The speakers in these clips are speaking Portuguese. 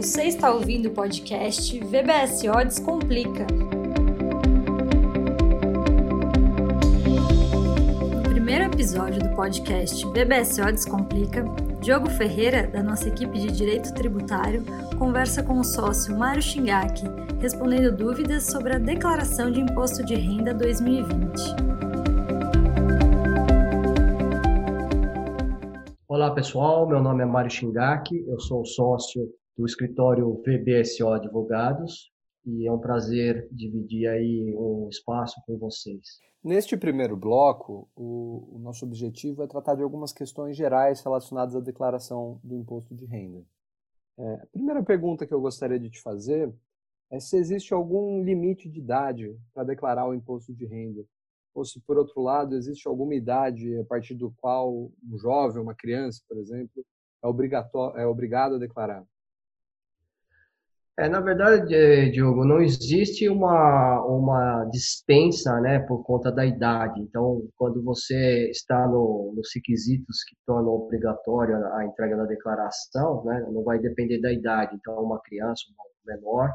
Você está ouvindo o podcast VBSO Descomplica. No primeiro episódio do podcast VBSO Descomplica, Diogo Ferreira, da nossa equipe de Direito Tributário, conversa com o sócio Mário Shingaki, respondendo dúvidas sobre a Declaração de Imposto de Renda 2020. Olá pessoal, meu nome é Mário Shingaki, eu sou sócio do escritório VBSO Advogados e é um prazer dividir aí um espaço com vocês. Neste primeiro bloco, o, o nosso objetivo é tratar de algumas questões gerais relacionadas à declaração do imposto de renda. É, a primeira pergunta que eu gostaria de te fazer é se existe algum limite de idade para declarar o imposto de renda ou se, por outro lado, existe alguma idade a partir do qual um jovem, uma criança, por exemplo, é, obrigatório, é obrigado a declarar? É, na verdade, Diogo, não existe uma, uma dispensa né, por conta da idade. Então, quando você está no, nos requisitos que tornam obrigatória a entrega da declaração, né, não vai depender da idade. Então, uma criança, um menor,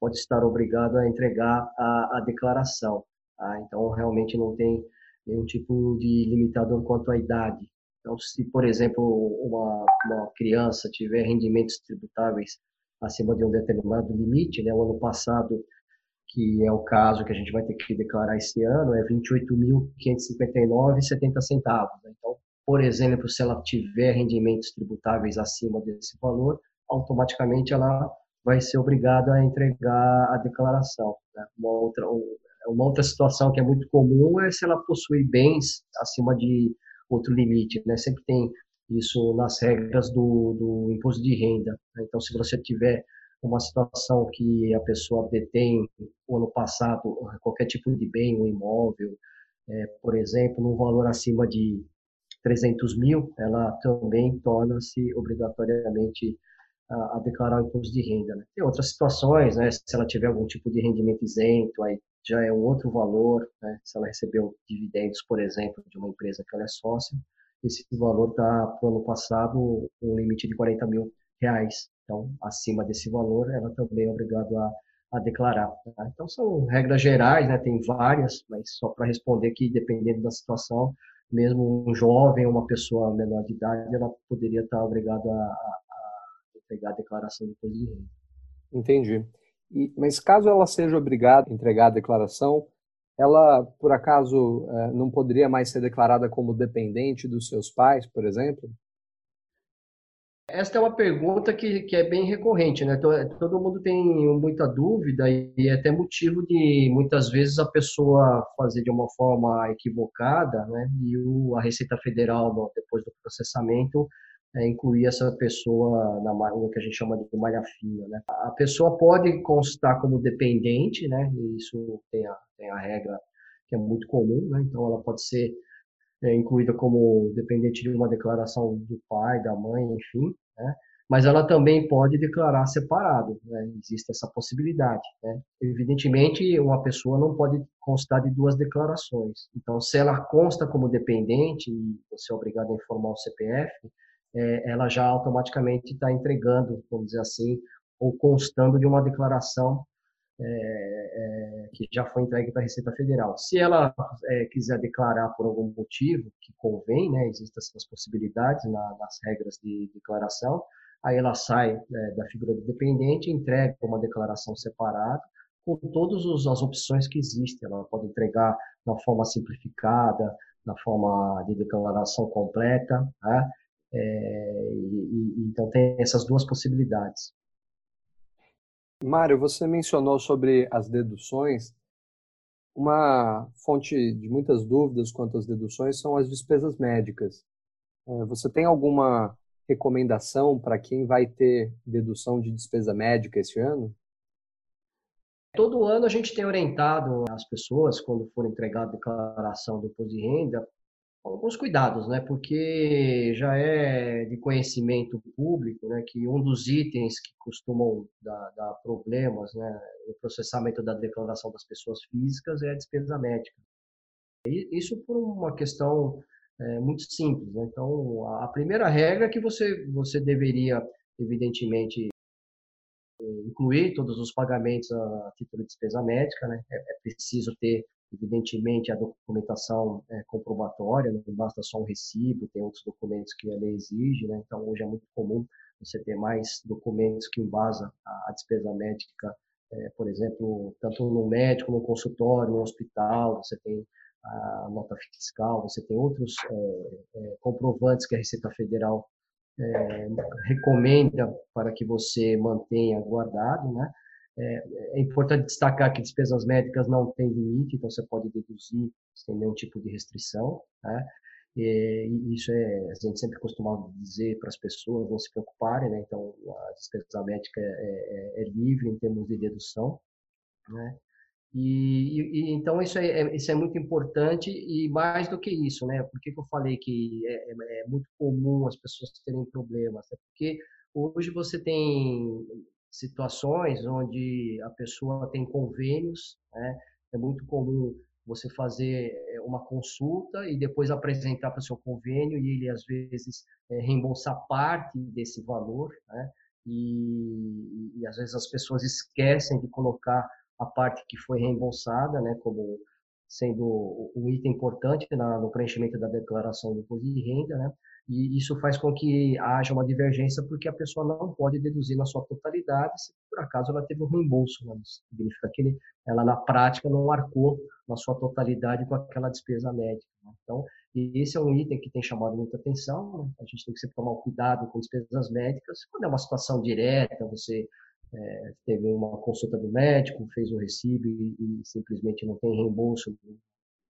pode estar obrigado a entregar a, a declaração. Tá? Então, realmente não tem nenhum tipo de limitador quanto à idade. Então, se, por exemplo, uma, uma criança tiver rendimentos tributáveis acima de um determinado limite, né? o ano passado, que é o caso que a gente vai ter que declarar esse ano, é 28.559,70 centavos. Né? Então, por exemplo, se ela tiver rendimentos tributáveis acima desse valor, automaticamente ela vai ser obrigada a entregar a declaração. Né? Uma outra, uma outra situação que é muito comum é se ela possui bens acima de outro limite, né? Sempre tem isso nas regras do, do imposto de renda. Né? Então, se você tiver uma situação que a pessoa detém o ano passado qualquer tipo de bem, um imóvel, é, por exemplo, num valor acima de 300 mil, ela também torna-se obrigatoriamente a, a, declarar o imposto de renda. Né? Tem outras situações, né? se ela tiver algum tipo de rendimento isento, aí já é um outro valor, né? se ela recebeu dividendos, por exemplo, de uma empresa que ela é sócia, esse valor está, para o ano passado, um limite de 40 mil reais. Então, acima desse valor, ela também é obrigada a, a declarar. Tá? Então, são regras gerais, né? tem várias, mas só para responder que, dependendo da situação, mesmo um jovem uma pessoa menor de idade, ela poderia estar obrigada a, a entregar a declaração de imposto de renda. Entendi. E, mas caso ela seja obrigada a entregar a declaração, ela, por acaso, eh, não poderia mais ser declarada como dependente dos seus pais, por exemplo? Esta é uma pergunta que, que é bem recorrente, né? Todo mundo tem muita dúvida e é até motivo de muitas vezes a pessoa fazer de uma forma equivocada, né? E o, a Receita Federal, depois do processamento, é, incluir essa pessoa na no que a gente chama de malha fina. Né? A pessoa pode constar como dependente, né? E isso tem a, tem a regra que é muito comum, né? Então ela pode ser é, incluída como dependente de uma declaração do pai, da mãe, enfim, né? Mas ela também pode declarar separado, né? Existe essa possibilidade, né? Evidentemente, uma pessoa não pode constar de duas declarações. Então, se ela consta como dependente e você é obrigado a informar o CPF, é, ela já automaticamente está entregando, vamos dizer assim, ou constando de uma declaração é, é, que já foi entregue para a Receita Federal. Se ela é, quiser declarar por algum motivo que convém, né, existem essas possibilidades na, nas regras de declaração, aí ela sai é, da figura de dependente, entrega uma declaração separada com todas as opções que existem. Ela pode entregar na forma simplificada, na forma de declaração completa, né? É, e, e, então tem essas duas possibilidades. Mário, você mencionou sobre as deduções. Uma fonte de muitas dúvidas quanto às deduções são as despesas médicas. É, você tem alguma recomendação para quem vai ter dedução de despesa médica esse ano? Todo ano a gente tem orientado as pessoas, quando for entregada a declaração do imposto de renda, alguns cuidados, né? Porque já é de conhecimento público, né? Que um dos itens que costumam dar, dar problemas, né? No processamento da declaração das pessoas físicas é a despesa médica. E isso por uma questão é, muito simples, né? Então, a primeira regra é que você você deveria, evidentemente, incluir todos os pagamentos a título de despesa médica, né? É, é preciso ter, evidentemente, a documentação é, comprobatória, não basta só um recibo, tem outros documentos que a lei exige, né? Então, hoje é muito comum você ter mais documentos que embasam a, despesa médica, é, por exemplo, tanto no médico, no consultório, no hospital, você tem a nota fiscal, você tem outros é, é, comprovantes que a Receita Federal é, recomenda para que você mantenha guardado, né? É, é, importante destacar que despesas médicas não têm limite, então você pode deduzir sem nenhum tipo de restrição, né? E isso é, a gente sempre costumava dizer para as pessoas não se preocuparem, né? Então, a despesa médica é, é, é livre em termos de dedução, né? E, e, então isso é, é, isso é muito importante e mais do que isso, né? Por que, que eu falei que é, é, é muito comum as pessoas terem problemas? É porque hoje você tem situações onde a pessoa tem convênios, né? É muito comum você fazer é, uma consulta e depois apresentar para o seu convênio e ele às vezes é, reembolsar parte desse valor, né? E, e às vezes as pessoas esquecem de colocar a parte que foi reembolsada, né, como sendo um item importante na, no preenchimento da declaração do imposto de renda, né, e isso faz com que haja uma divergência porque a pessoa não pode deduzir na sua totalidade se por acaso ela teve um reembolso. Né? Significa que ele, ela, na prática, não arcou na sua totalidade com aquela despesa médica. Né? Então, esse é um item que tem chamado muita atenção. Né? A gente tem que sempre tomar cuidado com despesas médicas. Quando é uma situação direta, você é, teve uma consulta do médico, fez o recibo e, e simplesmente não tem reembolso,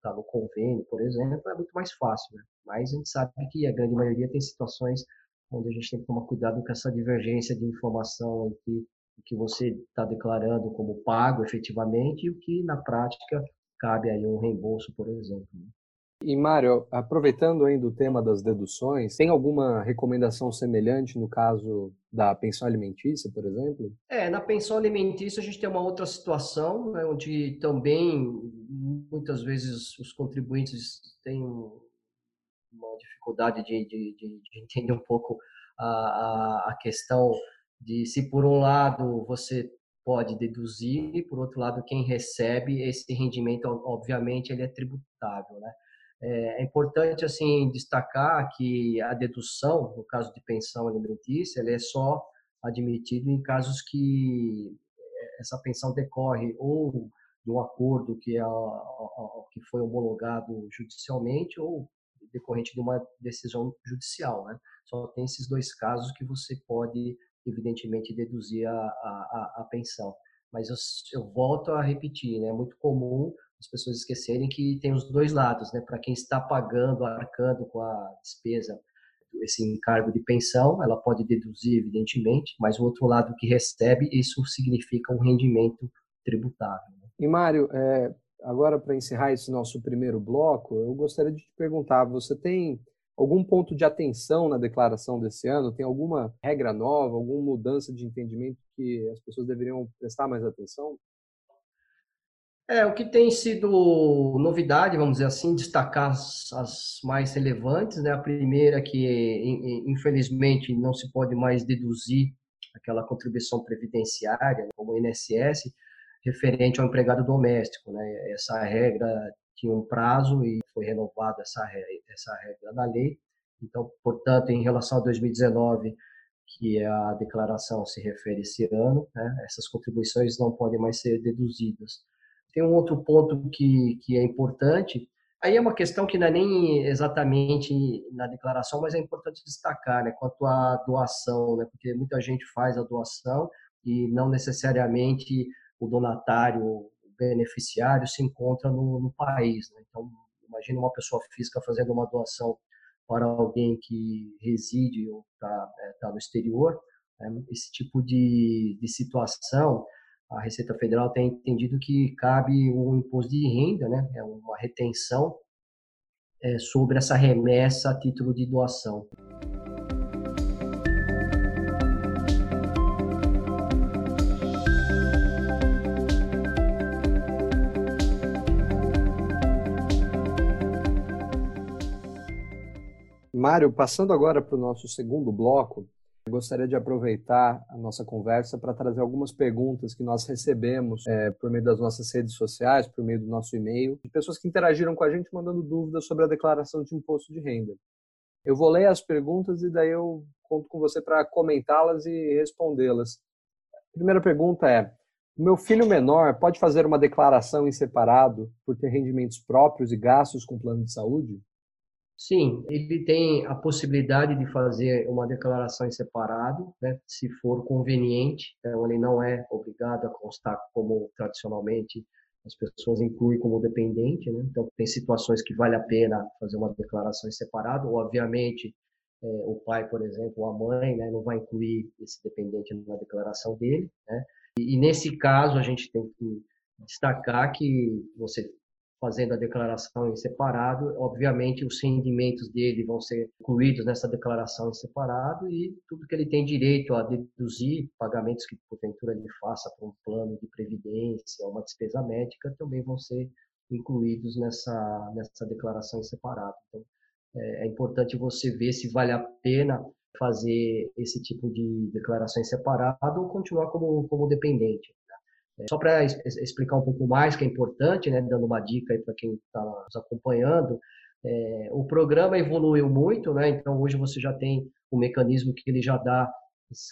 está no convênio, por exemplo, é muito mais fácil. Né? Mas a gente sabe que a grande maioria tem situações onde a gente tem que tomar cuidado com essa divergência de informação entre o que você está declarando como pago efetivamente e o que na prática cabe aí um reembolso, por exemplo. Né? E Mário, aproveitando ainda o tema das deduções, tem alguma recomendação semelhante no caso da pensão alimentícia, por exemplo? É, na pensão alimentícia a gente tem uma outra situação, né, onde também muitas vezes os contribuintes têm uma dificuldade de, de, de, de entender um pouco a, a, a questão de se por um lado você pode deduzir, e por outro lado quem recebe esse rendimento, obviamente, ele é tributável, né? É, é importante assim destacar que a dedução, no caso de pensão alimentícia, ela é só admitida em casos que essa pensão decorre ou de um acordo que, é, que foi homologado judicialmente ou decorrente de uma decisão judicial. Né? Só tem esses dois casos que você pode, evidentemente, deduzir a, a, a pensão. Mas eu, eu volto a repetir, né? é muito comum as pessoas esquecerem que tem os dois lados, né? Para quem está pagando, arcando com a despesa, esse encargo de pensão, ela pode deduzir, evidentemente, mas o outro lado que recebe, isso significa um rendimento tributável. Né? E Mário, é, agora para encerrar esse nosso primeiro bloco, eu gostaria de te perguntar: você tem algum ponto de atenção na declaração desse ano? Tem alguma regra nova, alguma mudança de entendimento que as pessoas deveriam prestar mais atenção? É, o que tem sido novidade, vamos dizer assim, destacar as, as mais relevantes, né? A primeira é que, infelizmente, não se pode mais deduzir aquela contribuição previdenciária, como o INSS, referente ao empregado doméstico, né? Essa regra tinha um prazo e foi renovada essa regra, essa regra da lei. Então, portanto, em relação a 2019, que a declaração se refere esse ano, né? essas contribuições não podem mais ser deduzidas. Tem um outro ponto que, que é importante, aí é uma questão que não é nem exatamente na declaração, mas é importante destacar, né, quanto à doação, né, porque muita gente faz a doação e não necessariamente o donatário, o beneficiário se encontra no, no país. Né? Então, imagine uma pessoa física fazendo uma doação para alguém que reside ou está é, tá no exterior, né? esse tipo de, de situação a Receita Federal tem entendido que cabe um imposto de renda, né, é uma retenção é, sobre essa remessa a título de doação. Mário, passando agora para o nosso segundo bloco, gostaria de aproveitar a nossa conversa para trazer algumas perguntas que nós recebemos é, por meio das nossas redes sociais, por meio do nosso e-mail, de pessoas que interagiram com a gente mandando dúvidas sobre a declaração de imposto de renda. Eu vou ler as perguntas e daí eu conto com você para comentá-las e respondê-las. A primeira pergunta é: o meu filho menor pode fazer uma declaração em separado por ter rendimentos próprios e gastos com plano de saúde? Sim, ele tem a possibilidade de fazer uma declaração em separado, né, se for conveniente. Então, ele não é obrigado a constar como tradicionalmente as pessoas incluem como dependente. Né? Então, tem situações que vale a pena fazer uma declaração em separado. Obviamente, é, o pai, por exemplo, ou a mãe, né, não vai incluir esse dependente na declaração dele. Né? E, e nesse caso, a gente tem que destacar que você fazendo a declaração em separado, obviamente os rendimentos dele vão ser incluídos nessa declaração em separado e tudo que ele tem direito a deduzir, pagamentos que porventura ele faça para um plano de previdência, uma despesa médica, também vão ser incluídos nessa, nessa declaração em separado. Então, é, é importante você ver se vale a pena fazer esse tipo de declaração em separado ou continuar como, como dependente. Só para explicar um pouco mais, que é importante, né, dando uma dica para quem está nos acompanhando, é, o programa evoluiu muito, né? Então hoje você já tem um mecanismo que ele já dá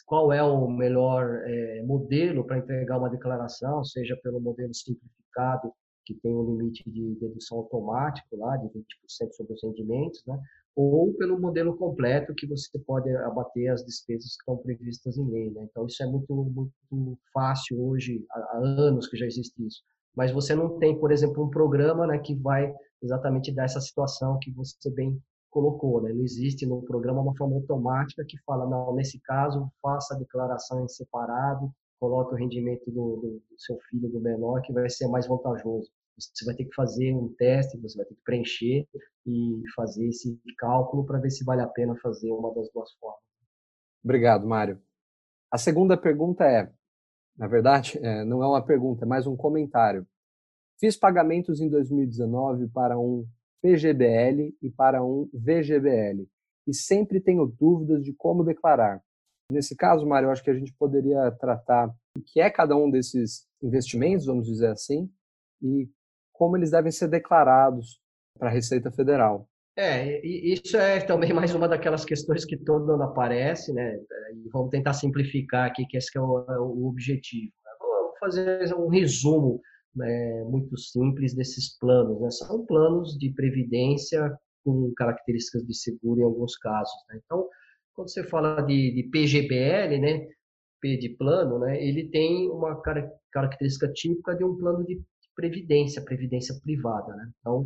qual é o melhor é, modelo para entregar uma declaração, seja pelo modelo simplificado, que tem um limite de dedução automático lá de 20% sobre os rendimentos, né? Ou pelo modelo completo que você pode abater as despesas que estão previstas em lei. Né? Então, isso é muito, muito fácil hoje, há anos que já existe isso. Mas você não tem, por exemplo, um programa né, que vai exatamente dar essa situação que você bem colocou. Né? Não existe no programa uma forma automática que fala, não, nesse caso, faça a declaração em separado, coloque o rendimento do, do, seu filho, do menor, que vai ser mais vantajoso. Você vai ter que fazer um teste, você vai ter que preencher e fazer esse cálculo para ver se vale a pena fazer uma das duas formas. Obrigado, Mário. A segunda pergunta é, na verdade, é, não é uma pergunta, é mais um comentário. Fiz pagamentos em 2019 para um PGBL e para um VGBL e sempre tenho dúvidas de como declarar. Nesse caso, Mário, acho que a gente poderia tratar o que é cada um desses investimentos, vamos dizer assim, e como eles devem ser declarados para a Receita Federal. É, isso é também mais uma daquelas questões que todo ano aparece, né? E vamos tentar simplificar aqui, que esse que é o, é o objetivo. Vou fazer um resumo né, muito simples desses planos. Né? São planos de previdência com características de seguro em alguns casos. Né? Então, quando você fala de, de PGBL, né, P de plano, né, ele tem uma característica típica de um plano de previdência, previdência privada. Né? Então,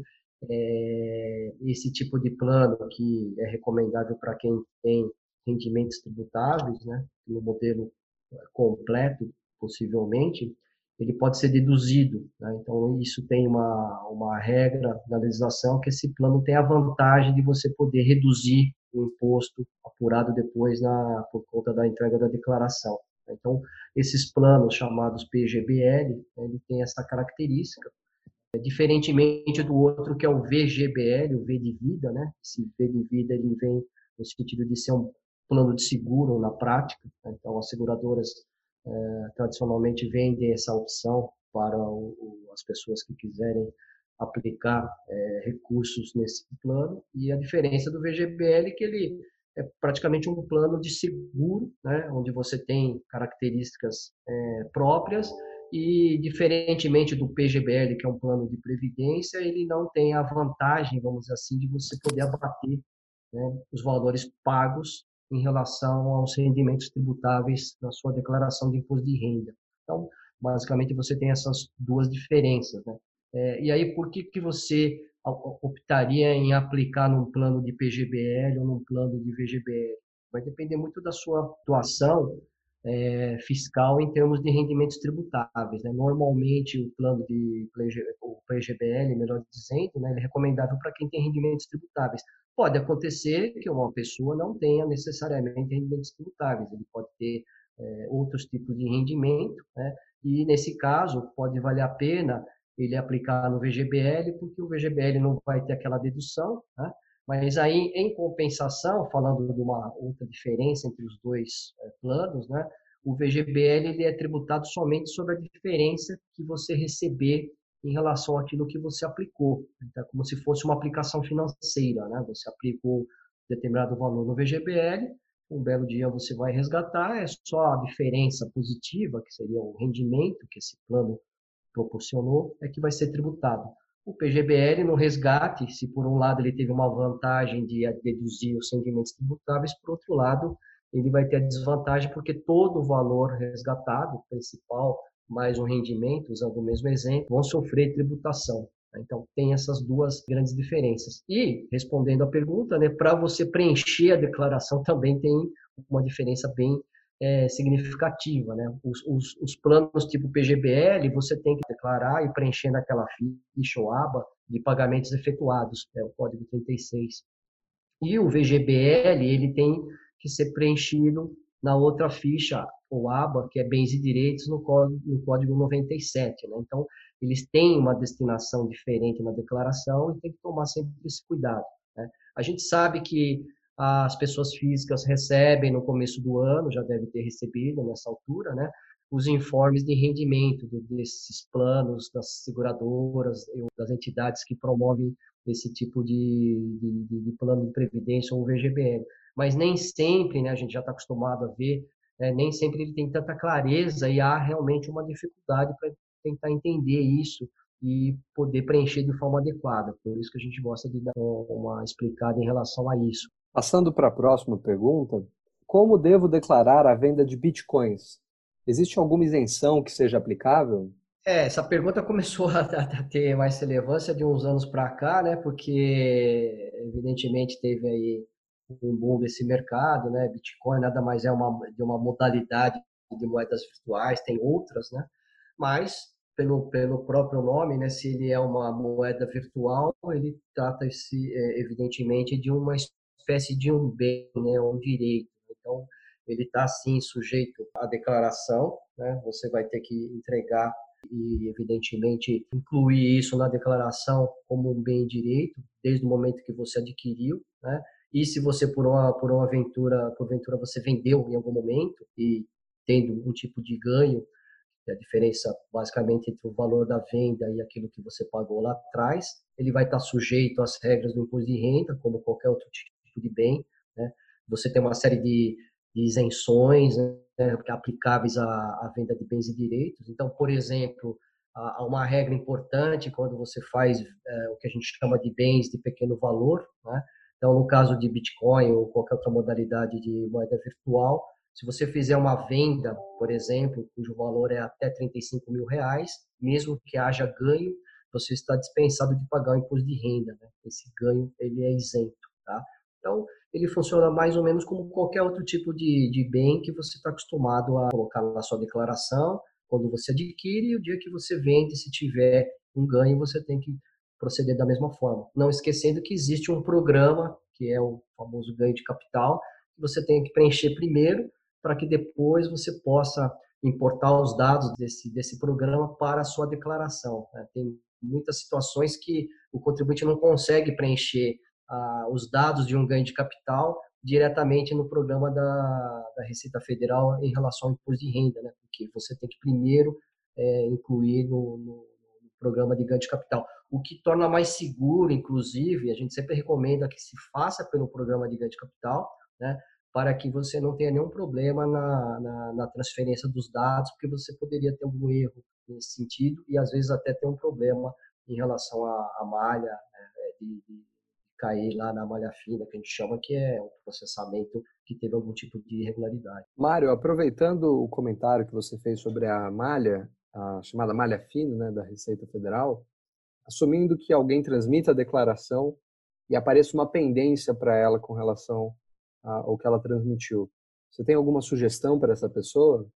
é, esse tipo de plano que é recomendável para quem tem rendimentos tributáveis, né, no modelo completo, possivelmente, ele pode ser deduzido. Né? Então, isso tem uma, uma regra na legislação que esse plano tem a vantagem de você poder reduzir o imposto apurado depois na, por conta da entrega da declaração. Então, esses planos chamados PGBL, né, ele tem essa característica, é, diferentemente do outro que é o VGBL, o V de vida, né? Esse V de vida ele vem no sentido de ser um plano de seguro na prática. Né? Então, as seguradoras é, tradicionalmente vendem essa opção para o, o, as pessoas que quiserem aplicar é, recursos nesse plano. E a diferença do VGBL é que ele é praticamente um plano de seguro, né, onde você tem características é, próprias e, diferentemente do PGBL, que é um plano de previdência, ele não tem a vantagem, vamos dizer assim, de você poder abater né, os valores pagos em relação aos rendimentos tributáveis na sua declaração de imposto de renda. Então, basicamente, você tem essas duas diferenças. Né? É, e aí, por que, que você optaria em aplicar num plano de PGBL ou num plano de VGBL. Vai depender muito da sua atuação é, fiscal em termos de rendimentos tributáveis. Né? Normalmente, o plano de PGBL, melhor dizendo, né, é recomendável para quem tem rendimentos tributáveis. Pode acontecer que uma pessoa não tenha necessariamente rendimentos tributáveis, ele pode ter é, outros tipos de rendimento, né? e nesse caso pode valer a pena ele aplicar no VGBL, porque o VGBL não vai ter aquela dedução, né? Mas aí, em compensação, falando de uma outra diferença entre os dois é, planos, né, o VGBL ele é tributado somente sobre a diferença que você receber em relação àquilo que você aplicou. Então, é como se fosse uma aplicação financeira, né? Você aplicou determinado valor no VGBL, um belo dia você vai resgatar, é só a diferença positiva, que seria o rendimento que esse plano proporcionou, é que vai ser tributado. O PGBL, no resgate, se por um lado ele teve uma vantagem de deduzir os rendimentos tributáveis, por outro lado, ele vai ter a desvantagem porque todo o valor resgatado, principal, mais um rendimento, usando o mesmo exemplo, vão sofrer tributação. Então, tem essas duas grandes diferenças. E, respondendo à pergunta, né, para você preencher a declaração também tem uma diferença bem é, significativa. Né? Os, os, os, planos tipo PGBL, você tem que declarar e preencher naquela ficha ou aba de pagamentos efetuados, é o código 36. E o VGBL, ele tem que ser preenchido na outra ficha ou aba, que é bens e direitos, no código, no código 97. Né? Então, eles têm uma destinação diferente na declaração e tem que tomar sempre esse cuidado. Né? A gente sabe que as pessoas físicas recebem no começo do ano, já deve ter recebido nessa altura, né, os informes de rendimento desses planos das seguradoras, das entidades que promovem esse tipo de, de, de plano de previdência ou VGBL. Mas nem sempre, né, a gente já está acostumado a ver, né, nem sempre ele tem tanta clareza e há realmente uma dificuldade para tentar entender isso e poder preencher de forma adequada. Por isso que a gente gosta de dar uma explicada em relação a isso. Passando para a próxima pergunta, como devo declarar a venda de bitcoins? Existe alguma isenção que seja aplicável? É, essa pergunta começou a, ter mais relevância de uns anos para cá, né? Porque evidentemente teve aí um boom desse mercado, né? Bitcoin nada mais é uma de uma modalidade de moedas virtuais, tem outras, né? Mas pelo pelo próprio nome, né? Se ele é uma moeda virtual, ele trata-se é, evidentemente de uma espécie de um bem, né, um direito. Então, ele está, sim, sujeito à declaração, né? você vai ter que entregar e, evidentemente, incluir isso na declaração como um bem direito, desde o momento que você adquiriu, né? E se você, por uma, por uma aventura, por aventura, você vendeu em algum momento e tendo um tipo de ganho, a diferença basicamente entre o valor da venda e aquilo que você pagou lá atrás, ele vai estar sujeito às regras do imposto de renda, como qualquer outro de bem. Né? Você tem uma série de, de isenções né, aplicáveis à, à, venda de bens e direitos. Então, por exemplo, há uma regra importante quando você faz é, o que a gente chama de bens de pequeno valor. Né? Então, no caso de Bitcoin ou qualquer outra modalidade de moeda virtual, se você fizer uma venda, por exemplo, cujo valor é até 35 mil reais, mesmo que haja ganho, você está dispensado de pagar o imposto de renda. Né? Esse ganho ele é isento. Tá? Então, ele funciona mais ou menos como qualquer outro tipo de, de bem que você está acostumado a colocar na sua declaração quando você adquire e o dia que você vende, se tiver um ganho, você tem que proceder da mesma forma. Não esquecendo que existe um programa, que é o famoso ganho de capital, que você tem que preencher primeiro para que depois você possa importar os dados desse, desse programa para a sua declaração. Né? Tem muitas situações que o contribuinte não consegue preencher os dados de um ganho de capital diretamente no programa da, da Receita Federal em relação ao imposto de renda, né? porque você tem que primeiro é, incluir no, no, no, programa de ganho de capital. O que torna mais seguro, inclusive, a gente sempre recomenda que se faça pelo programa de ganho de capital, né? para que você não tenha nenhum problema na, na, na transferência dos dados, porque você poderia ter algum erro nesse sentido e às vezes até ter um problema em relação à, à malha né? de, de cair lá na malha fina, que a gente chama que é um processamento que teve algum tipo de irregularidade. Mário, aproveitando o comentário que você fez sobre a malha, a chamada malha fina né, da Receita Federal, assumindo que alguém transmita a declaração e apareça uma pendência para ela com relação ao que ela transmitiu. Você tem alguma sugestão para essa pessoa?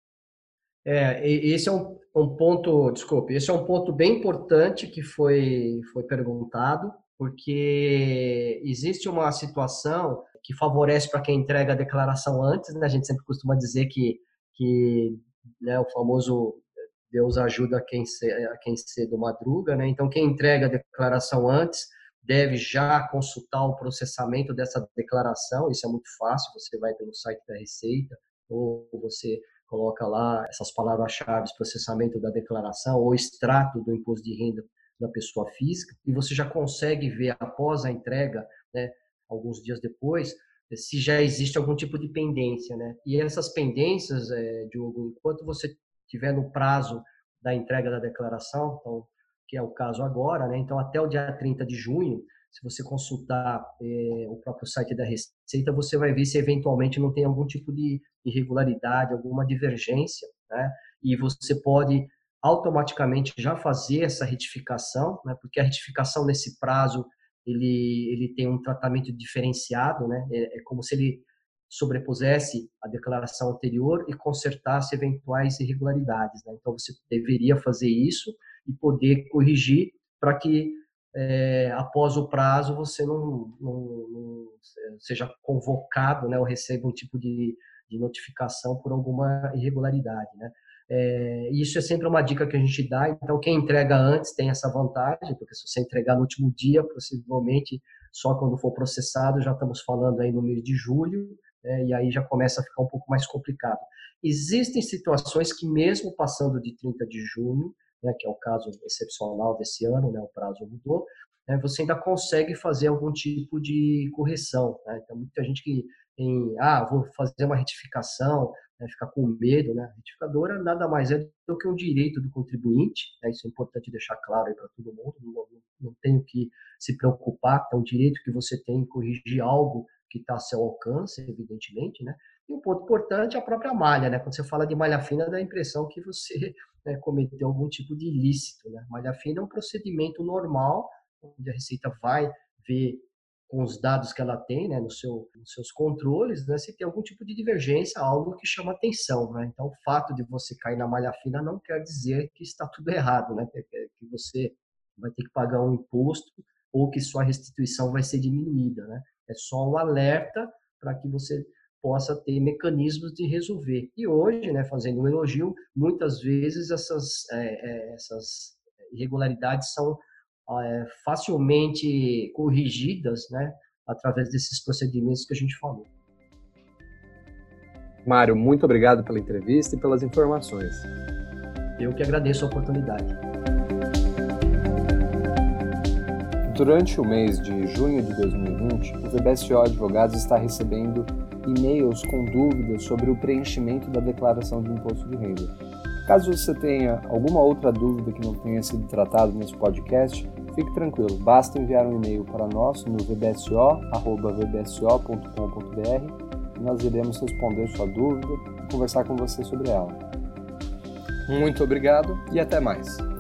É, esse é um, um, ponto, desculpe, esse é um ponto bem importante que foi, foi perguntado porque existe uma situação que favorece para quem entrega a declaração antes, né? A gente sempre costuma dizer que, que né, o famoso Deus ajuda quem, a quem cedo madruga, né? Então, quem entrega a declaração antes deve já consultar o processamento dessa declaração. Isso é muito fácil, você vai pelo site da Receita ou você coloca lá essas palavras-chave, processamento da declaração ou extrato do imposto de renda da pessoa física, e você já consegue ver após a entrega, né, alguns dias depois, se já existe algum tipo de pendência, né? E essas pendências, é, Diogo, enquanto você tiver no prazo da entrega da declaração, então, que é o caso agora, né? Então, até o dia 30 de junho, se você consultar é, o próprio site da Receita, você vai ver se eventualmente não tem algum tipo de irregularidade, alguma divergência, né? E você pode automaticamente já fazer essa retificação, né? Porque a retificação nesse prazo ele, ele tem um tratamento diferenciado, né? É, é como se ele sobrepusesse a declaração anterior e consertasse eventuais irregularidades. Né? Então, você deveria fazer isso e poder corrigir para que, é, após o prazo, você não, não, não, seja convocado né, ou receba um tipo de, de notificação por alguma irregularidade. Né? É, isso é sempre uma dica que a gente dá. Então, quem entrega antes tem essa vantagem, porque se você entregar no último dia, possivelmente só quando for processado, já estamos falando aí no mês de julho, né, e aí já começa a ficar um pouco mais complicado. Existem situações que, mesmo passando de 30 de junho, né, que é o caso excepcional desse ano, né, o prazo mudou, né, você ainda consegue fazer algum tipo de correção. Né? Então, muita gente que tem, ah, vou fazer uma retificação, né, ficar com medo, né? Retificadora nada mais é do que um direito do contribuinte, né? isso é importante deixar claro para todo mundo, não, não, não tenho que se preocupar, é um direito que você tem em corrigir algo que está a seu alcance, evidentemente, né? E um ponto importante é a própria malha, né? Quando você fala de malha fina, dá a impressão que você né, cometeu algum tipo de ilícito, né? Malha fina é um procedimento normal, onde a Receita vai ver com os dados que ela tem, né, no seu, nos seus controles, né, se tem algum tipo de divergência, algo que chama atenção, né? Então, o fato de você cair na malha fina não quer dizer que está tudo errado, né? Que você vai ter que pagar um imposto ou que sua restituição vai ser diminuída, né? É só um alerta para que você possa ter mecanismos de resolver. E hoje, né, fazendo um elogio, muitas vezes essas, é, é, essas irregularidades são é, facilmente corrigidas, né, através desses procedimentos que a gente falou. Mário, muito obrigado pela entrevista e pelas informações. Eu que agradeço a oportunidade. Durante o mês de junho de 2020, o VBSO Advogados está recebendo e-mails com dúvidas sobre o preenchimento da declaração de imposto de renda. Caso você tenha alguma outra dúvida que não tenha sido tratado nesse podcast, fique tranquilo, basta enviar um e-mail para nós no vbso.vbso.com.br e nós iremos responder sua dúvida e conversar com você sobre ela. Muito obrigado e até mais!